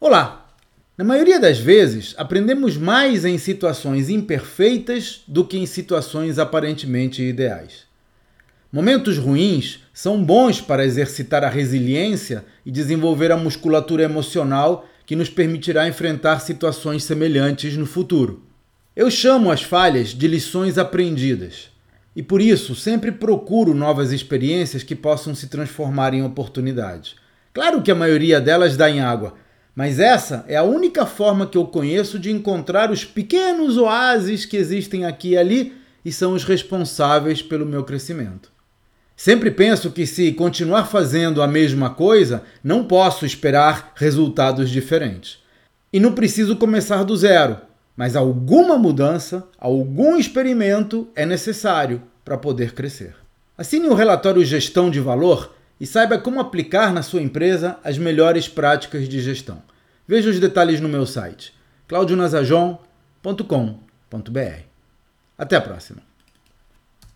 Olá! Na maioria das vezes, aprendemos mais em situações imperfeitas do que em situações aparentemente ideais. Momentos ruins são bons para exercitar a resiliência e desenvolver a musculatura emocional que nos permitirá enfrentar situações semelhantes no futuro. Eu chamo as falhas de lições aprendidas e por isso sempre procuro novas experiências que possam se transformar em oportunidades. Claro que a maioria delas dá em água mas essa é a única forma que eu conheço de encontrar os pequenos oásis que existem aqui e ali e são os responsáveis pelo meu crescimento. Sempre penso que se continuar fazendo a mesma coisa, não posso esperar resultados diferentes. E não preciso começar do zero, mas alguma mudança, algum experimento é necessário para poder crescer. Assine o relatório Gestão de Valor e saiba como aplicar na sua empresa as melhores práticas de gestão. Veja os detalhes no meu site claudionazajon.com.br. Até a próxima!